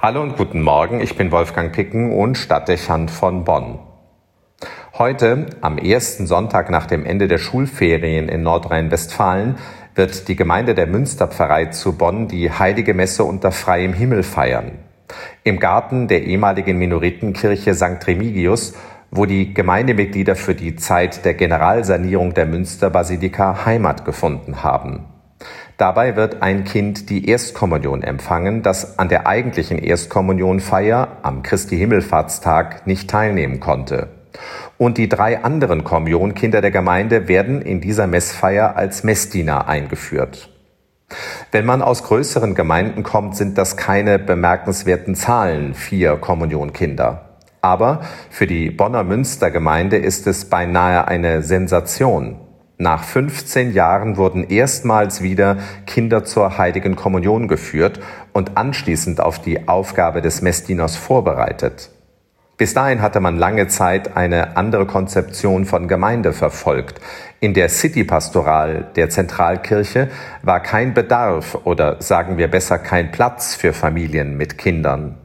Hallo und guten Morgen, ich bin Wolfgang Picken und Stadtdechant von Bonn. Heute, am ersten Sonntag nach dem Ende der Schulferien in Nordrhein-Westfalen, wird die Gemeinde der Münsterpfarrei zu Bonn die Heilige Messe unter freiem Himmel feiern. Im Garten der ehemaligen Minoritenkirche St. Remigius, wo die Gemeindemitglieder für die Zeit der Generalsanierung der Münsterbasilika Heimat gefunden haben. Dabei wird ein Kind die Erstkommunion empfangen, das an der eigentlichen Erstkommunionfeier am Christi Himmelfahrtstag nicht teilnehmen konnte. Und die drei anderen Kommunionkinder der Gemeinde werden in dieser Messfeier als Messdiener eingeführt. Wenn man aus größeren Gemeinden kommt, sind das keine bemerkenswerten Zahlen, vier Kommunionkinder. Aber für die Bonner Münstergemeinde ist es beinahe eine Sensation. Nach 15 Jahren wurden erstmals wieder Kinder zur heiligen Kommunion geführt und anschließend auf die Aufgabe des Messdieners vorbereitet. Bis dahin hatte man lange Zeit eine andere Konzeption von Gemeinde verfolgt. In der City-Pastoral der Zentralkirche war kein Bedarf oder sagen wir besser kein Platz für Familien mit Kindern.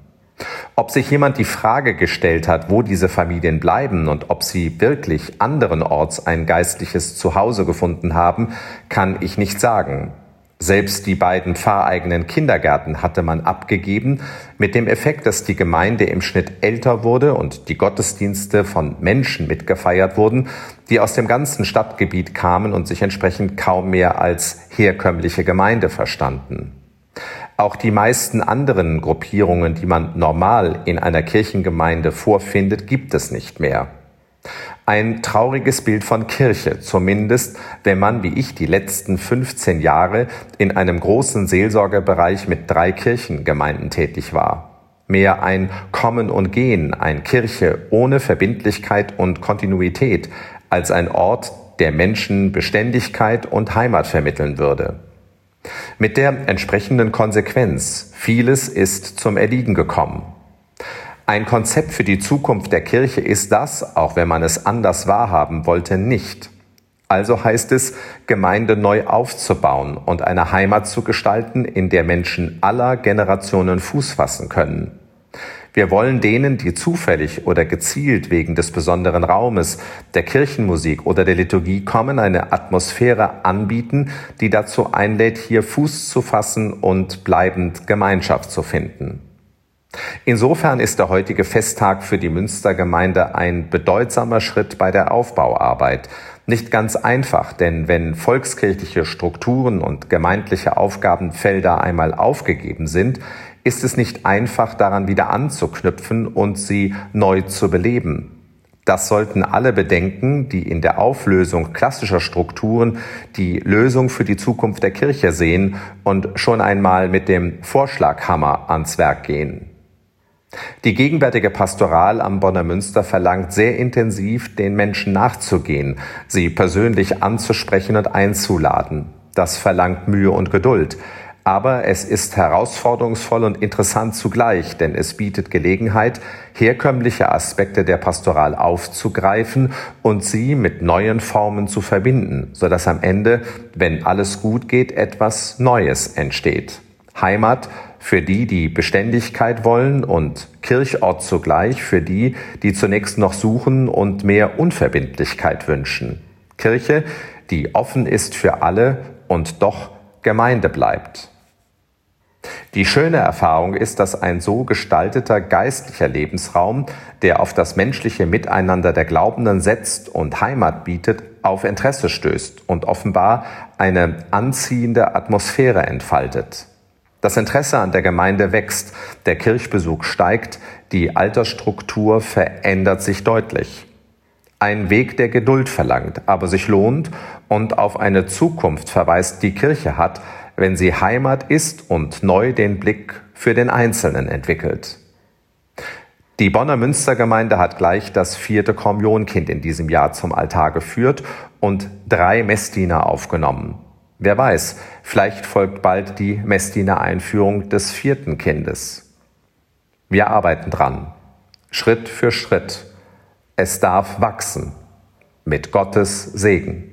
Ob sich jemand die Frage gestellt hat, wo diese Familien bleiben und ob sie wirklich anderenorts ein geistliches Zuhause gefunden haben, kann ich nicht sagen. Selbst die beiden pfarreigenen Kindergärten hatte man abgegeben, mit dem Effekt, dass die Gemeinde im Schnitt älter wurde und die Gottesdienste von Menschen mitgefeiert wurden, die aus dem ganzen Stadtgebiet kamen und sich entsprechend kaum mehr als herkömmliche Gemeinde verstanden. Auch die meisten anderen Gruppierungen, die man normal in einer Kirchengemeinde vorfindet, gibt es nicht mehr. Ein trauriges Bild von Kirche, zumindest wenn man, wie ich, die letzten 15 Jahre in einem großen Seelsorgebereich mit drei Kirchengemeinden tätig war. Mehr ein Kommen und Gehen, ein Kirche ohne Verbindlichkeit und Kontinuität, als ein Ort, der Menschen Beständigkeit und Heimat vermitteln würde. Mit der entsprechenden Konsequenz, vieles ist zum Erliegen gekommen. Ein Konzept für die Zukunft der Kirche ist das, auch wenn man es anders wahrhaben wollte, nicht. Also heißt es, Gemeinde neu aufzubauen und eine Heimat zu gestalten, in der Menschen aller Generationen Fuß fassen können. Wir wollen denen, die zufällig oder gezielt wegen des besonderen Raumes, der Kirchenmusik oder der Liturgie kommen, eine Atmosphäre anbieten, die dazu einlädt, hier Fuß zu fassen und bleibend Gemeinschaft zu finden. Insofern ist der heutige Festtag für die Münstergemeinde ein bedeutsamer Schritt bei der Aufbauarbeit. Nicht ganz einfach, denn wenn volkskirchliche Strukturen und gemeindliche Aufgabenfelder einmal aufgegeben sind, ist es nicht einfach, daran wieder anzuknüpfen und sie neu zu beleben. Das sollten alle bedenken, die in der Auflösung klassischer Strukturen die Lösung für die Zukunft der Kirche sehen und schon einmal mit dem Vorschlaghammer ans Werk gehen. Die gegenwärtige Pastoral am Bonner Münster verlangt sehr intensiv, den Menschen nachzugehen, sie persönlich anzusprechen und einzuladen. Das verlangt Mühe und Geduld. Aber es ist herausforderungsvoll und interessant zugleich, denn es bietet Gelegenheit, herkömmliche Aspekte der Pastoral aufzugreifen und sie mit neuen Formen zu verbinden, sodass am Ende, wenn alles gut geht, etwas Neues entsteht. Heimat für die, die Beständigkeit wollen und Kirchort zugleich für die, die zunächst noch suchen und mehr Unverbindlichkeit wünschen. Kirche, die offen ist für alle und doch Gemeinde bleibt. Die schöne Erfahrung ist, dass ein so gestalteter geistlicher Lebensraum, der auf das menschliche Miteinander der Glaubenden setzt und Heimat bietet, auf Interesse stößt und offenbar eine anziehende Atmosphäre entfaltet. Das Interesse an der Gemeinde wächst, der Kirchbesuch steigt, die Altersstruktur verändert sich deutlich. Ein Weg, der Geduld verlangt, aber sich lohnt und auf eine Zukunft verweist, die Kirche hat, wenn sie Heimat ist und neu den Blick für den Einzelnen entwickelt. Die Bonner Münstergemeinde hat gleich das vierte Kommunionkind in diesem Jahr zum Altar geführt und drei Messdiener aufgenommen. Wer weiß, vielleicht folgt bald die Messdiener-Einführung des vierten Kindes. Wir arbeiten dran, Schritt für Schritt. Es darf wachsen, mit Gottes Segen.